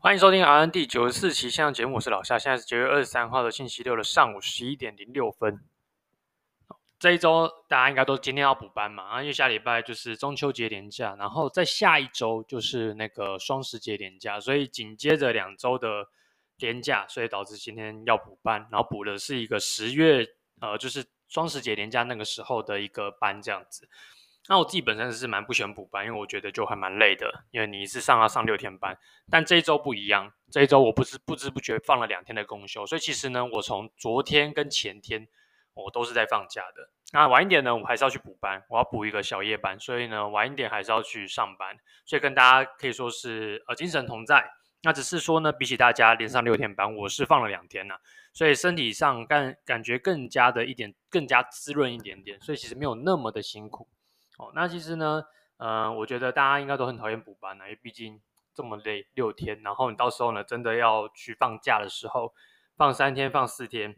欢迎收听 R N D 九十四期线上节目，我是老夏。现在是九月二十三号的星期六的上午十一点零六分。这一周大家应该都今天要补班嘛？啊，因为下礼拜就是中秋节连假，然后在下一周就是那个双十节连假，所以紧接着两周的连假，所以导致今天要补班，然后补的是一个十月呃，就是双十节连假那个时候的一个班这样子。那我自己本身是蛮不喜欢补班，因为我觉得就还蛮累的，因为你是上要上六天班，但这一周不一样，这一周我不是不知不觉放了两天的公休，所以其实呢，我从昨天跟前天我都是在放假的。那晚一点呢，我还是要去补班，我要补一个小夜班，所以呢，晚一点还是要去上班，所以跟大家可以说是呃精神同在。那只是说呢，比起大家连上六天班，我是放了两天呐，所以身体上感感觉更加的一点更加滋润一点点，所以其实没有那么的辛苦。那其实呢，嗯、我觉得大家应该都很讨厌补班呢，因为毕竟这么累六天，然后你到时候呢，真的要去放假的时候，放三天放四天，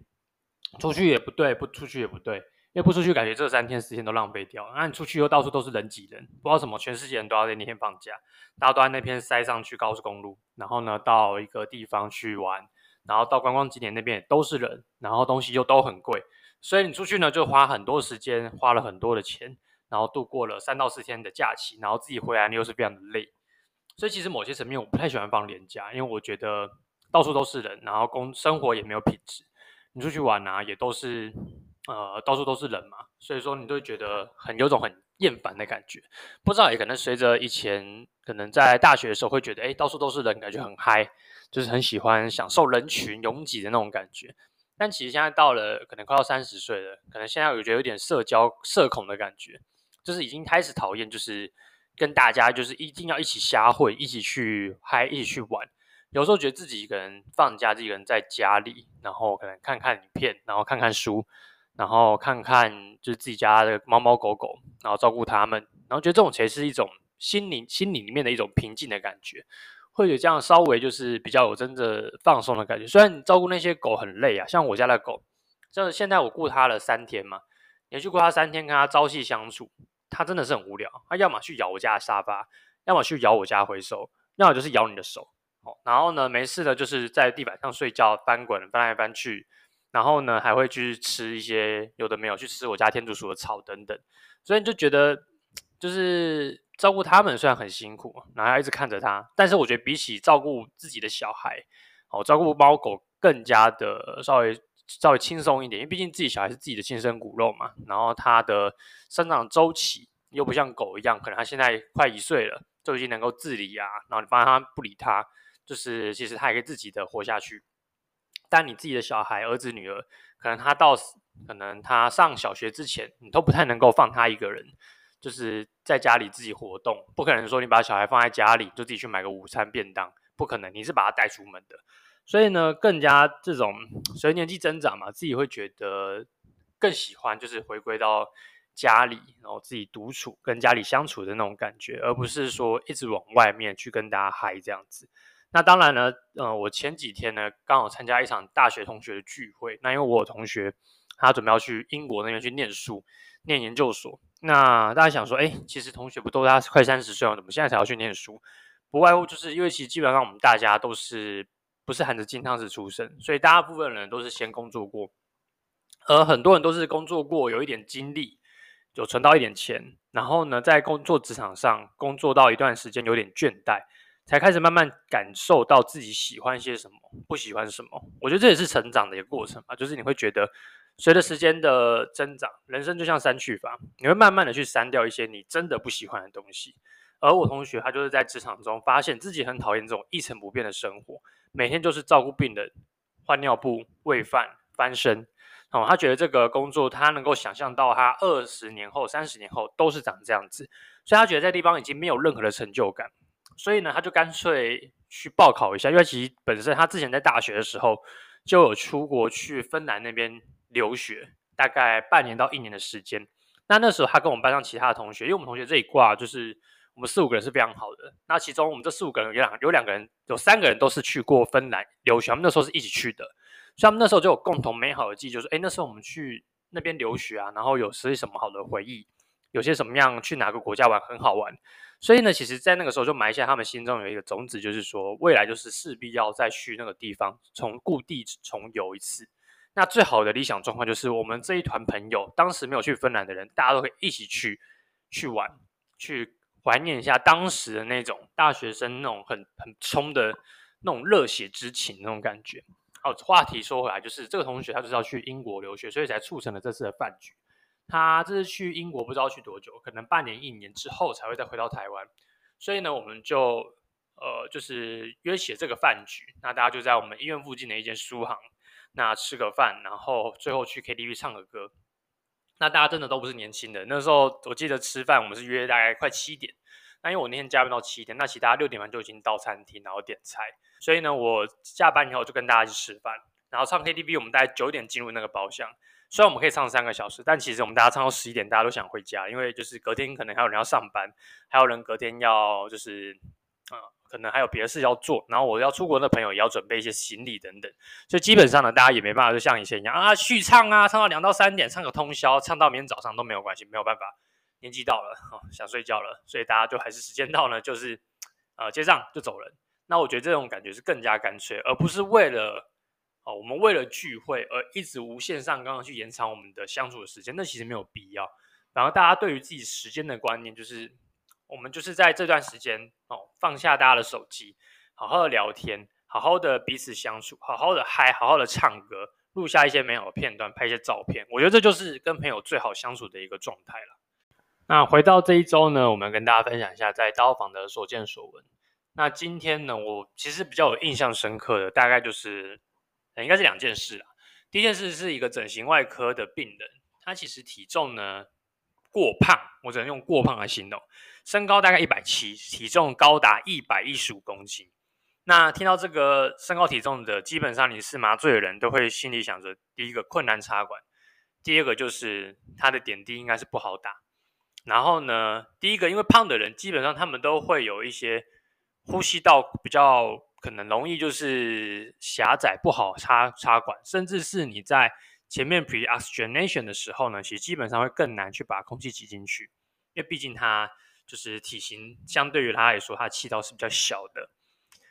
出去也不对，不出去也不对，因为不出去感觉这三天四天都浪费掉，那你出去又到处都是人挤人，不知道什么，全世界人都要在那天放假，大家都在那边塞上去高速公路，然后呢，到一个地方去玩，然后到观光景点那边也都是人，然后东西又都很贵，所以你出去呢就花很多时间，花了很多的钱。然后度过了三到四天的假期，然后自己回来又是非常的累，所以其实某些层面我不太喜欢放年假，因为我觉得到处都是人，然后工生活也没有品质。你出去玩啊，也都是呃到处都是人嘛，所以说你都会觉得很有种很厌烦的感觉。不知道也可能随着以前可能在大学的时候会觉得，哎，到处都是人，感觉很嗨，就是很喜欢享受人群拥挤的那种感觉。但其实现在到了可能快要三十岁了，可能现在我觉得有点社交社恐的感觉。就是已经开始讨厌，就是跟大家就是一定要一起瞎混，一起去嗨，一起去玩。有时候觉得自己一个人放假，自己一个人在家里，然后可能看看影片，然后看看书，然后看看就是自己家的猫猫狗狗，然后照顾他们，然后觉得这种其实是一种心灵心灵里面的一种平静的感觉，会有这样稍微就是比较有真的放松的感觉。虽然你照顾那些狗很累啊，像我家的狗，就是现在我顾它了三天嘛，连续顾它三天，跟它朝夕相处。它真的是很无聊，它要么去咬我家的沙发，要么去咬我家回收，要么就是咬你的手。哦，然后呢，没事的就是在地板上睡觉，翻滚翻来翻去，然后呢，还会去吃一些有的没有，去吃我家天竺鼠的草等等。所以你就觉得，就是照顾他们虽然很辛苦，然后要一直看着它，但是我觉得比起照顾自己的小孩，哦，照顾猫狗更加的稍微。稍微轻松一点，因为毕竟自己小孩是自己的亲生骨肉嘛，然后他的生长周期又不像狗一样，可能他现在快一岁了，就已经能够自理啊，然后你发现他不理他，就是其实他也可以自己的活下去。但你自己的小孩儿子女儿，可能他到可能他上小学之前，你都不太能够放他一个人，就是在家里自己活动，不可能说你把小孩放在家里就自己去买个午餐便当，不可能，你是把他带出门的。所以呢，更加这种随年纪增长嘛，自己会觉得更喜欢，就是回归到家里，然后自己独处，跟家里相处的那种感觉，而不是说一直往外面去跟大家嗨这样子。那当然呢，嗯、呃，我前几天呢刚好参加一场大学同学的聚会，那因为我有同学他准备要去英国那边去念书，念研究所，那大家想说，哎，其实同学不都他快三十岁了，怎么现在才要去念书？不外乎就是因为其实基本上我们大家都是。不是含着金汤匙出生，所以大部分人都是先工作过，而很多人都是工作过，有一点经历，有存到一点钱，然后呢，在工作职场上工作到一段时间有点倦怠，才开始慢慢感受到自己喜欢些什么，不喜欢什么。我觉得这也是成长的一个过程吧，就是你会觉得随着时间的增长，人生就像删去法，你会慢慢的去删掉一些你真的不喜欢的东西。而我同学他就是在职场中发现自己很讨厌这种一成不变的生活。每天就是照顾病人、换尿布、喂饭、翻身，哦，他觉得这个工作他能够想象到他二十年后、三十年后都是长这样子，所以他觉得在地方已经没有任何的成就感，所以呢，他就干脆去报考一下，因为其实本身他之前在大学的时候就有出国去芬兰那边留学，大概半年到一年的时间。那那时候他跟我们班上其他的同学，因为我们同学这一挂就是。我们四五个人是非常好的，那其中我们这四五个人有两有两个人，有三个人都是去过芬兰留学，他们那时候是一起去的，所以他们那时候就有共同美好的记忆，就是哎，那时候我们去那边留学啊，然后有些什么好的回忆，有些什么样去哪个国家玩很好玩，所以呢，其实，在那个时候就埋下他们心中有一个种子，就是说，未来就是势必要再去那个地方，从故地重游一次。那最好的理想状况就是，我们这一团朋友，当时没有去芬兰的人，大家都可以一起去去玩，去怀念一下当时的那种大学生那种很很冲的那种热血之情那种感觉。好，话题说回来，就是这个同学他就是要去英国留学，所以才促成了这次的饭局。他这次去英国不知道去多久，可能半年一年之后才会再回到台湾，所以呢，我们就呃就是约起了这个饭局，那大家就在我们医院附近的一间书行，那吃个饭，然后最后去 KTV 唱个歌。那大家真的都不是年轻人，那时候我记得吃饭我们是约大概快七点，那因为我那天加班到七点，那其他六点半就已经到餐厅然后点菜，所以呢，我下班以后就跟大家去吃饭，然后唱 KTV，我们大概九点进入那个包厢。虽然我们可以唱三个小时，但其实我们大家唱到十一点，大家都想回家，因为就是隔天可能还有人要上班，还有人隔天要就是，可能还有别的事要做，然后我要出国的朋友也要准备一些行李等等，所以基本上呢，大家也没办法就像以前一样啊，续唱啊，唱到两到三点，唱个通宵，唱到明天早上都没有关系，没有办法，年纪到了，哦，想睡觉了，所以大家就还是时间到呢，就是呃结账就走人。那我觉得这种感觉是更加干脆，而不是为了。哦，我们为了聚会而一直无限上纲去延长我们的相处的时间，那其实没有必要。然后大家对于自己时间的观念，就是我们就是在这段时间哦，放下大家的手机，好好的聊天，好好的彼此相处，好好的嗨，好好的唱歌，录下一些美好的片段，拍一些照片。我觉得这就是跟朋友最好相处的一个状态了。那回到这一周呢，我们跟大家分享一下在刀房的所见所闻。那今天呢，我其实比较有印象深刻的，大概就是。应该是两件事啦。第一件事是一个整形外科的病人，他其实体重呢过胖，我只能用过胖来形容。身高大概一百七，体重高达一百一十五公斤。那听到这个身高体重的，基本上你是麻醉的人都会心里想着：第一个困难插管，第二个就是他的点滴应该是不好打。然后呢，第一个因为胖的人基本上他们都会有一些呼吸道比较。可能容易就是狭窄，不好插插管，甚至是你在前面 pre-oxygenation 的时候呢，其实基本上会更难去把空气挤进去，因为毕竟它就是体型相对于它来说，它的气道是比较小的，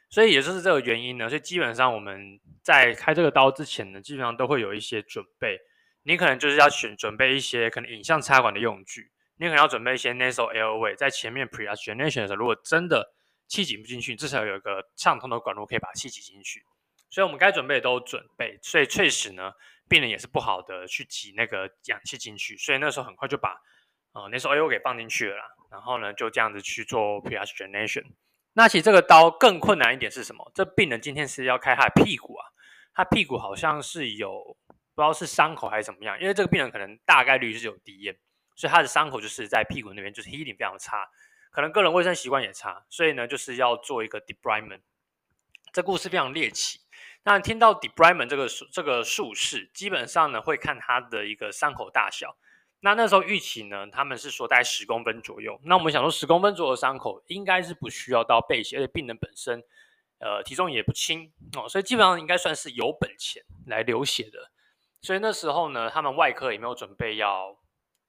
所以也就是这个原因呢，所以基本上我们在开这个刀之前呢，基本上都会有一些准备，你可能就是要选准备一些可能影像插管的用具，你可能要准备一些 nasal airway，在前面 pre-oxygenation 的时候，如果真的气挤不进去，至少有一个畅通的管路可以把气挤进去。所以我们该准备的都准备。所以确实呢，病人也是不好的去挤那个氧气进去。所以那时候很快就把呃那时候 AO 给放进去了啦。然后呢，就这样子去做 pre-oxygenation。那其实这个刀更困难一点是什么？这病人今天是要开他的屁股啊，他屁股好像是有不知道是伤口还是怎么样，因为这个病人可能大概率是有鼻炎，所以他的伤口就是在屁股那边，就是 healing 非常差。可能个人卫生习惯也差，所以呢，就是要做一个 debridement。这故事非常猎奇。那听到 debridement 这个这个术式，基本上呢会看他的一个伤口大小。那那时候预期呢，他们是说大概十公分左右。那我们想说十公分左右的伤口应该是不需要到备血，而且病人本身呃体重也不轻哦，所以基本上应该算是有本钱来流血的。所以那时候呢，他们外科也没有准备要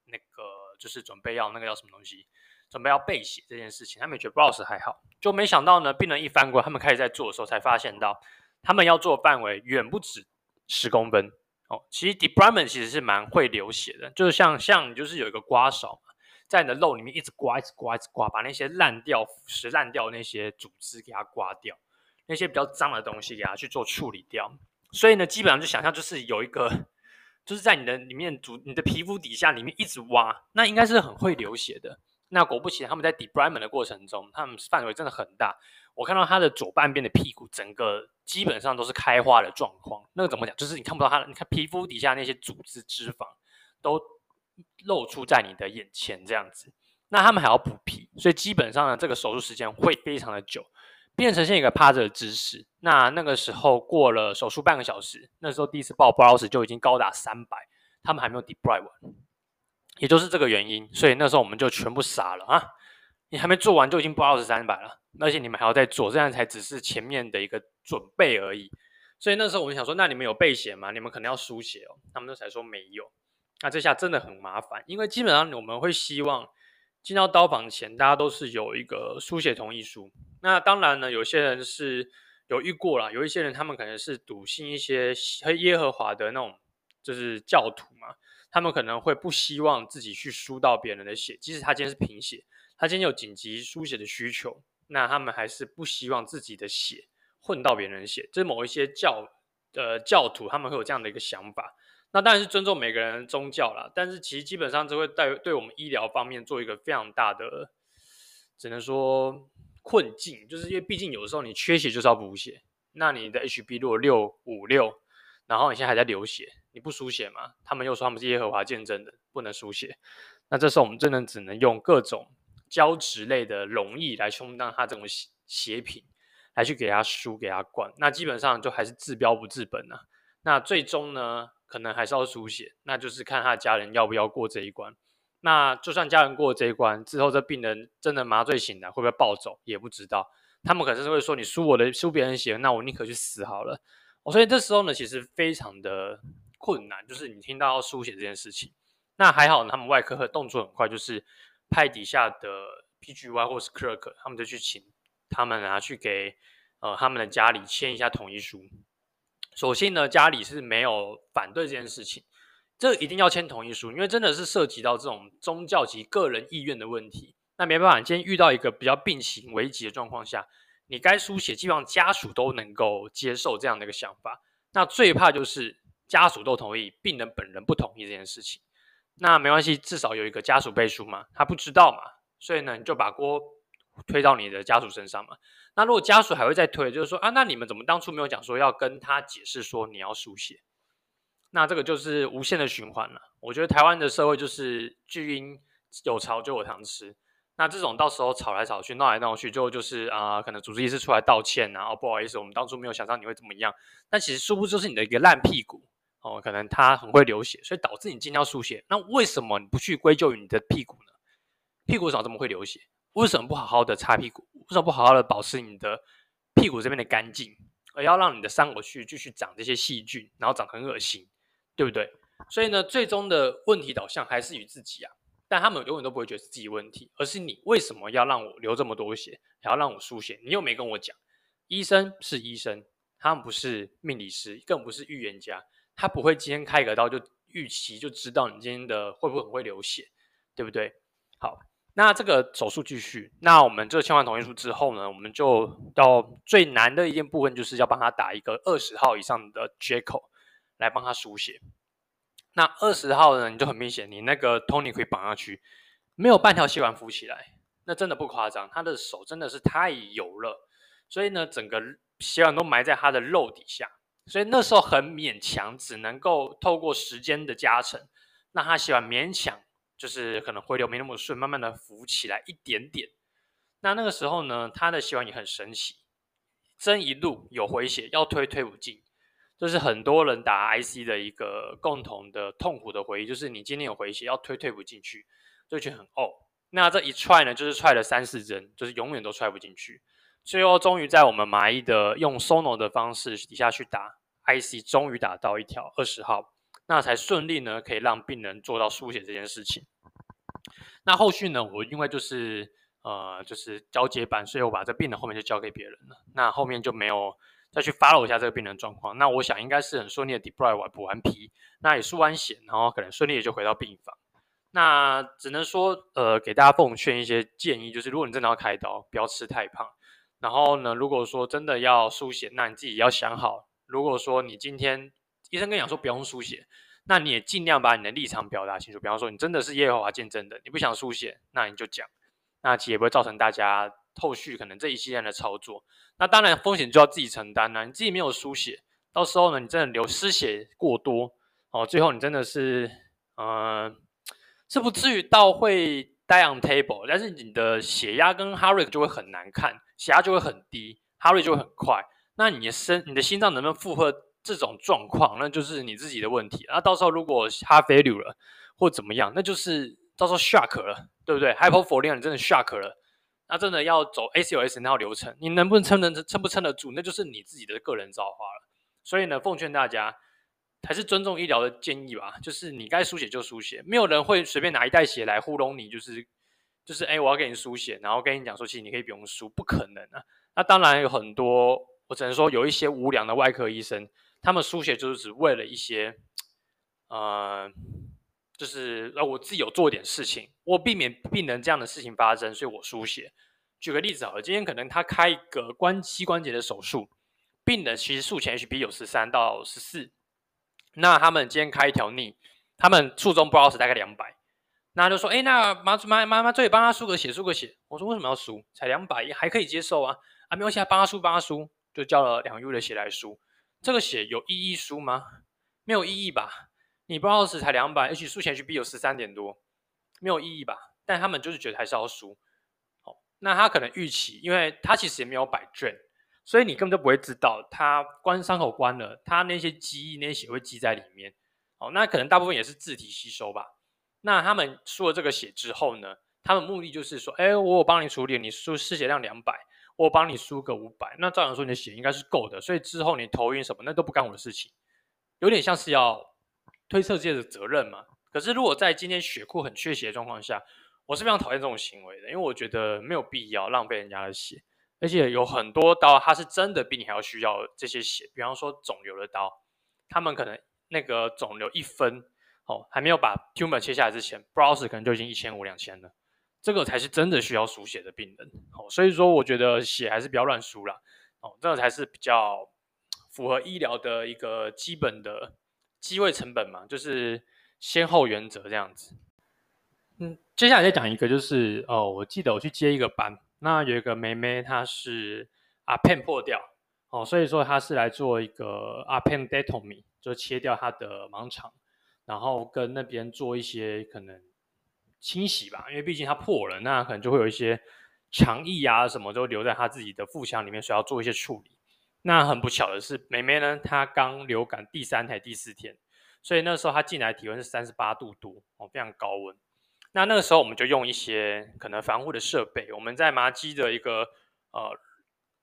那个，就是准备要那个叫什么东西。准备要备血这件事情，他们觉得不老师还好，就没想到呢，病人一翻过，他们开始在做的时候，才发现到他们要做的范围远不止十公分哦。其实 debridement 其实是蛮会流血的，就是像像你就是有一个刮勺嘛，在你的肉里面一直刮，一直刮，一直刮，把那些烂掉、腐蚀烂掉那些组织给它刮掉，那些比较脏的东西给它去做处理掉。所以呢，基本上就想象就是有一个，就是在你的里面组你的皮肤底下里面一直挖，那应该是很会流血的。那果不其然，他们在 debridement 的过程中，他们范围真的很大。我看到他的左半边的屁股，整个基本上都是开花的状况。那个怎么讲？就是你看不到他，你看皮肤底下那些组织脂肪都露出在你的眼前这样子。那他们还要补皮，所以基本上呢，这个手术时间会非常的久，变成现一个趴着的姿势。那那个时候过了手术半个小时，那时候第一次报 Brows 就已经高达三百，他们还没有 debride 完。也就是这个原因，所以那时候我们就全部傻了啊！你还没做完就已经不知道是三百了，而且你们还要再做，这样才只是前面的一个准备而已。所以那时候我们想说，那你们有备血吗？你们可能要输血哦。他们都才说没有。那这下真的很麻烦，因为基本上我们会希望进到刀房前，大家都是有一个书写同意书。那当然呢，有些人是有遇过啦，有一些人他们可能是笃信一些耶和华的那种，就是教徒嘛，他们可能会不希望自己去输到别人的血，即使他今天是贫血，他今天有紧急书写的需求，那他们还是不希望自己的血混到别人血。这是某一些教呃教徒他们会有这样的一个想法。那当然是尊重每个人的宗教啦，但是其实基本上这会带对我们医疗方面做一个非常大的，只能说困境，就是因为毕竟有的时候你缺血就是要补血，那你的 HB 如果六五六，然后你现在还在流血，你不输血吗？他们又说他们是耶和华见证的，不能输血，那这时候我们真的只能用各种胶质类的溶液来充当它这种血血品，来去给他输给他灌，那基本上就还是治标不治本啊。那最终呢？可能还是要输血，那就是看他的家人要不要过这一关。那就算家人过这一关之后，这病人真的麻醉醒来，会不会暴走也不知道。他们可能是会说：“你输我的，输别人血，那我宁可去死好了。”，所以这时候呢，其实非常的困难，就是你听到要输血这件事情。那还好，他们外科的动作很快，就是派底下的 PGY 或是 clerk，他们就去请他们拿去给呃他们的家里签一下同意书。首先呢，家里是没有反对这件事情，这一定要签同意书，因为真的是涉及到这种宗教及个人意愿的问题。那没办法，今天遇到一个比较病情危急的状况下，你该书写，基本上家属都能够接受这样的一个想法。那最怕就是家属都同意，病人本人不同意这件事情。那没关系，至少有一个家属背书嘛，他不知道嘛，所以呢，你就把锅推到你的家属身上嘛。那如果家属还会再推，就是说啊，那你们怎么当初没有讲说要跟他解释说你要输血？那这个就是无限的循环了。我觉得台湾的社会就是巨婴有巢就有糖吃。那这种到时候吵来吵去、闹来闹去，最后就是啊、可能主治医师出来道歉然后、哦、不好意思，我们当初没有想到你会怎么样。但其实殊不知是你的一个烂屁股哦，可能他很会流血，所以导致你今天要输血。那为什么你不去归咎于你的屁股呢？屁股为什么这么会流血？为什么不好好的擦屁股？为什么不好好的保持你的屁股这边的干净，而要让你的伤口去继续长这些细菌，然后长很恶心，对不对？所以呢，最终的问题导向还是与自己啊。但他们永远都不会觉得是自己问题，而是你为什么要让我流这么多血，还要让我输血？你又没跟我讲。医生是医生，他们不是命理师，更不是预言家，他不会今天开个刀就预期就知道你今天的会不会很会流血，对不对？好。那这个手术继续，那我们这个签完同意书之后呢，我们就到最难的一件部分，就是要帮他打一个二十号以上的接口来帮他输血。那二十号呢，你就很明显，你那个 Tony 可以绑上去，没有半条血管浮起来，那真的不夸张，他的手真的是太油了，所以呢，整个血管都埋在他的肉底下，所以那时候很勉强，只能够透过时间的加成，让他血管勉强。就是可能回流没那么顺，慢慢的浮起来一点点。那那个时候呢，他的希望也很神奇，针一路有回血，要推推不进，这、就是很多人打 IC 的一个共同的痛苦的回忆，就是你今天有回血，要推推不进去，就觉得很哦。那这一踹呢，就是踹了三四针，就是永远都踹不进去。最后终于在我们麻医的用 Sono 的方式底下去打 IC，终于打到一条二十号。那才顺利呢，可以让病人做到输血这件事情。那后续呢，我因为就是呃就是交接班，所以我把这病人后面就交给别人了。那后面就没有再去 follow 一下这个病人状况。那我想应该是很顺利的 deploy 完补完皮，那也输完血，然后可能顺利的就回到病房。那只能说呃给大家奉劝一些建议，就是如果你真的要开刀，不要吃太胖。然后呢，如果说真的要输血，那你自己要想好，如果说你今天医生跟你讲说不用输血，那你也尽量把你的立场表达清楚。比方说，你真的是耶和华见证的，你不想输血，那你就讲，那其实也不会造成大家后续可能这一系列的操作。那当然风险就要自己承担了。你自己没有输血，到时候呢，你真的流失血过多哦，最后你真的是，呃，是不至于到会 table，但是你的血压跟 heart rate 就会很难看，血压就会很低，heart rate 就会很快。那你的身，你的心脏能不能负荷？这种状况，那就是你自己的问题。那到时候如果 heart failure 了，或怎么样，那就是到时候 shock 了，对不对？hypovolemia 你真的 shock 了，那真的要走 ACLS 那套流程，你能不能撑能撑不撑得住，那就是你自己的个人造化了。所以呢，奉劝大家还是尊重医疗的建议吧，就是你该输血就输血，没有人会随便拿一袋血来糊弄你，就是就是哎，我要给你输血，然后跟你讲说，其实你可以不用输，不可能啊。那当然有很多，我只能说有一些无良的外科医生，他们输血就是只为了一些，呃，就是呃我自己有做点事情，我避免病人这样的事情发生，所以我输血。举个例子好了，今天可能他开一个关膝关节的手术，病人其实术前 HB 有十三到十四，那他们今天开一条逆，他们术中 Browse 大概两百，那就说，哎，那麻麻麻麻醉帮他输个血，输个血。我说为什么要输？才两百，还可以接受啊，啊没关系，帮他输，帮他输，就叫了两 U 的血来输。这个血有意义输吗？没有意义吧？你 Browse 才两百，H 术前 HB 有十三点多，没有意义吧？但他们就是觉得还是要输。好那他可能预期，因为他其实也没有摆卷，所以你根本就不会知道他关伤口关了，他那些积液那些血会积在里面。哦，那可能大部分也是自体吸收吧。那他们输了这个血之后呢，他们目的就是说，哎，我有帮你处理，你输失血量两百，我帮你输个五百，那照样说你的血应该是够的，所以之后你头晕什么那都不干我的事情，有点像是要推测这些的责任嘛。可是如果在今天血库很缺血的状况下，我是非常讨厌这种行为的，因为我觉得没有必要浪费人家的血，而且有很多刀它是真的比你还要需要这些血，比方说肿瘤的刀，他们可能那个肿瘤一分哦，还没有把 tumor 切下来之前，Browse 可能就已经一千五两千了，这个才是真的需要输血的病人哦，所以说我觉得血还是不要乱输啦哦，这个才是比较符合医疗的一个基本的机会成本嘛，就是先后原则这样子。嗯，接下来再讲一个，就是哦，我记得我去接一个班，那有一个妹妹，她是阿 Pen 破掉哦，所以说她是来做一个阿 Pen Detomy 就切掉她的盲肠，然后跟那边做一些可能清洗吧，因为毕竟它破了，那可能就会有一些肠液啊什么都留在她自己的腹腔里面，所以要做一些处理。那很不巧的是，妹妹呢，她刚流感第三台第四天，所以那时候她进来体温是三十八度多哦，非常高温。那那个时候我们就用一些可能防护的设备，我们在麻机的一个呃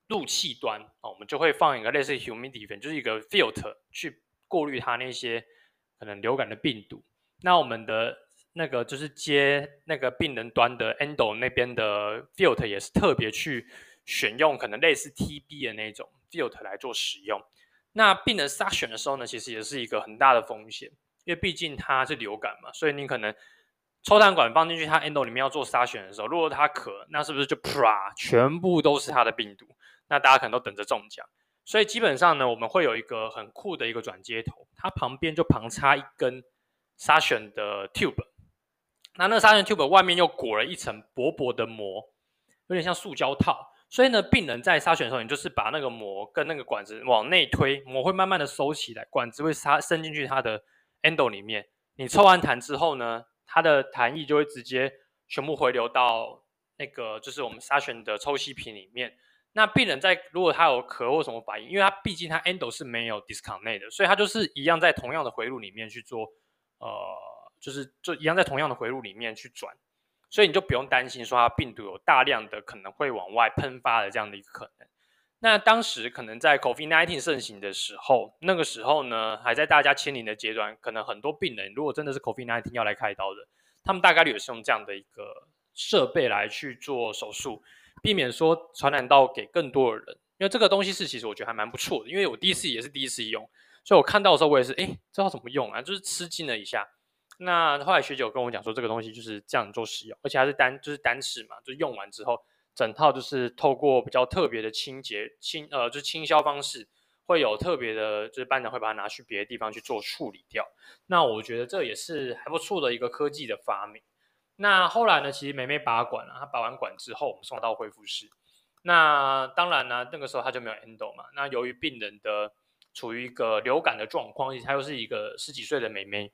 入气端哦，我们就会放一个类似 humidifier，就是一个 filter 去过滤它那些可能流感的病毒。那我们的那个就是接那个病人端的 endo 那边的 filter 也是特别去选用可能类似 TB 的那种 filter 来做使用。那病人 suction 的时候呢，其实也是一个很大的风险，因为毕竟它是流感嘛，所以你可能。抽痰管放进去，它 endo 里面要做筛选的时候，如果它咳，那是不是就啪，全部都是它的病毒？那大家可能都等着中奖。所以基本上呢，我们会有一个很酷的一个转接头，它旁边就旁插一根沙选的 tube。那那个沙选 tube 外面又裹了一层薄薄的膜，有点像塑胶套。所以呢，病人在筛选的时候，你就是把那个膜跟那个管子往内推，膜会慢慢的收起来，管子会插伸进去它的 endo 里面。你抽完痰之后呢，它的痰液就会直接全部回流到那个就是我们筛选的抽吸瓶里面。那病人在如果他有咳或什么反应，因为他毕竟他 endo 是没有 disconnect 的，所以他就是一样在同样的回路里面去做，呃，就是就一样在同样的回路里面去转，所以你就不用担心说它病毒有大量的可能会往外喷发的这样的一个可能。那当时可能在 COVID-19 盛行的时候，那个时候呢，还在大家清零的阶段，可能很多病人如果真的是 COVID-19 要来开刀的，他们大概率也是用这样的一个设备来去做手术，避免说传染到给更多的人。因为这个东西是其实我觉得还蛮不错的，因为我第一次也是第一次用，所以我看到的时候我也是，哎，这要怎么用啊，就是吃惊了一下。那后来学姐有跟我讲说，这个东西就是这样做使用，而且还是单就是单次嘛，就用完之后。整套就是透过比较特别的清洁清呃，就是清消方式，会有特别的，就是班长会把它拿去别的地方去做处理掉。那我觉得这也是还不错的一个科技的发明。那后来呢，其实妹妹拔管了，她拔完管之后，我们送到恢复室。那当然呢，那个时候她就没有 endo 嘛。那由于病人的处于一个流感的状况，而且她又是一个十几岁的妹妹，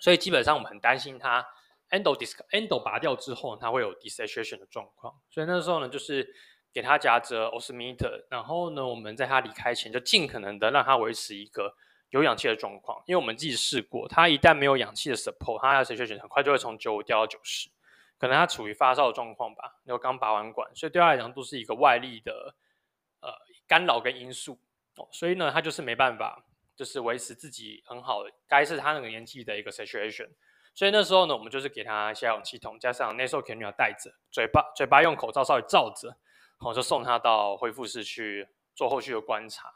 所以基本上我们很担心她。Endo disc endo 拔掉之后，它会有 desaturation 的状况，所以那时候呢，就是给他夹着 Osmeter，然后呢，我们在他离开前就尽可能的让他维持一个有氧气的状况，因为我们自己试过，他一旦没有氧气的 support，他的 saturation 很快就会从九五掉到九十，可能他处于发烧的状况吧，因为刚拔完管，所以对他来讲都是一个外力的呃干扰跟因素。哦，所以呢，他就是没办法，就是维持自己很好，该是他那个年纪的一个 situation。所以那时候呢，我们就是给他下氧气筒，加上 nasal cannula 戴着，嘴巴嘴巴用口罩稍微罩着，好，就送他到恢复室去做后续的观察。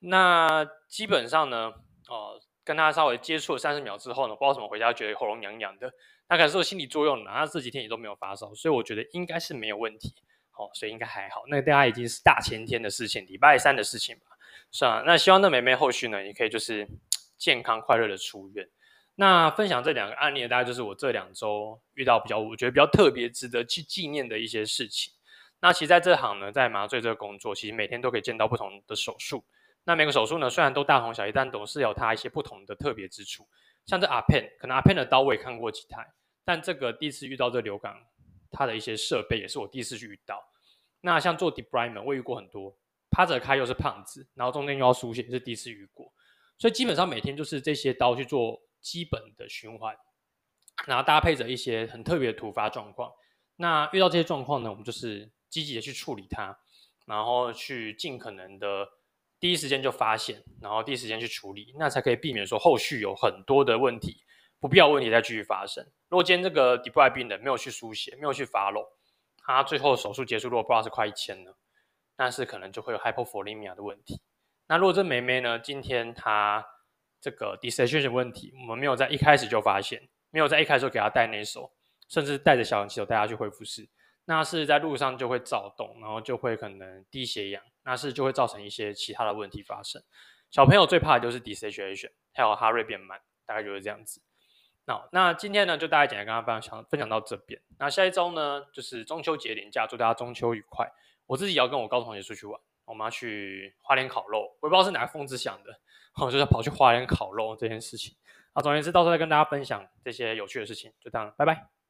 那基本上呢，哦、跟他稍微接触了三十秒之后呢，不知道怎么回家觉得喉咙痒痒的，那可能是有心理作用呢，他这几天也都没有发烧，所以我觉得应该是没有问题，哦，所以应该还好。那大家已经是大前天的事情，礼拜三的事情吧，是啊。那希望那妹妹后续呢，也可以就是健康快乐的出院。那分享这两个案例，大概就是我这两周遇到比较，我觉得比较特别值得去纪念的一些事情。那其实在这行呢，在麻醉这个工作，其实每天都可以见到不同的手术。那每个手术呢，虽然都大同小异，但总是有它一些不同的特别之处。像这 ARPAN，可能 ARPAN 的刀我也看过几台，但这个第一次遇到这流感，它的一些设备也是我第一次去遇到。那像做 debridement，我遇过很多，趴着开又是胖子，然后中间又要输血，是第一次遇过。所以基本上每天就是这些刀去做。基本的循环，然后搭配着一些很特别的突发状况。那遇到这些状况呢，我们就是积极的去处理它，然后去尽可能的第一时间就发现，然后第一时间去处理，那才可以避免说后续有很多的问题，不必要问题再继续发生。如果今天这个 debride 病人没有去输血，没有去 follow，他最后手术结束如果不知道是快一千呢，但是可能就会有 hypovolemia 的问题。那如果这妹妹呢，今天她这个 desaturation 问题，我们没有在一开始就发现，没有在一开始就给他戴 nasal，甚至带着小氧气筒带他去恢复室，那是在路上就会躁动，然后就会可能低血氧，那是就会造成一些其他的问题发生。小朋友最怕的就是 desaturation，还有 heart rate 变慢，大概就是这样子。那那今天呢，就大概简单跟大家分享分享到这边。那下一周呢，就是中秋节连假，祝大家中秋愉快。我自己要跟我高同学出去玩，我们要去花莲烤肉，我不知道是哪个疯子想的。好就是跑去花莲烤肉这件事情啊，总而言之，到时候再跟大家分享这些有趣的事情，就这样，拜拜。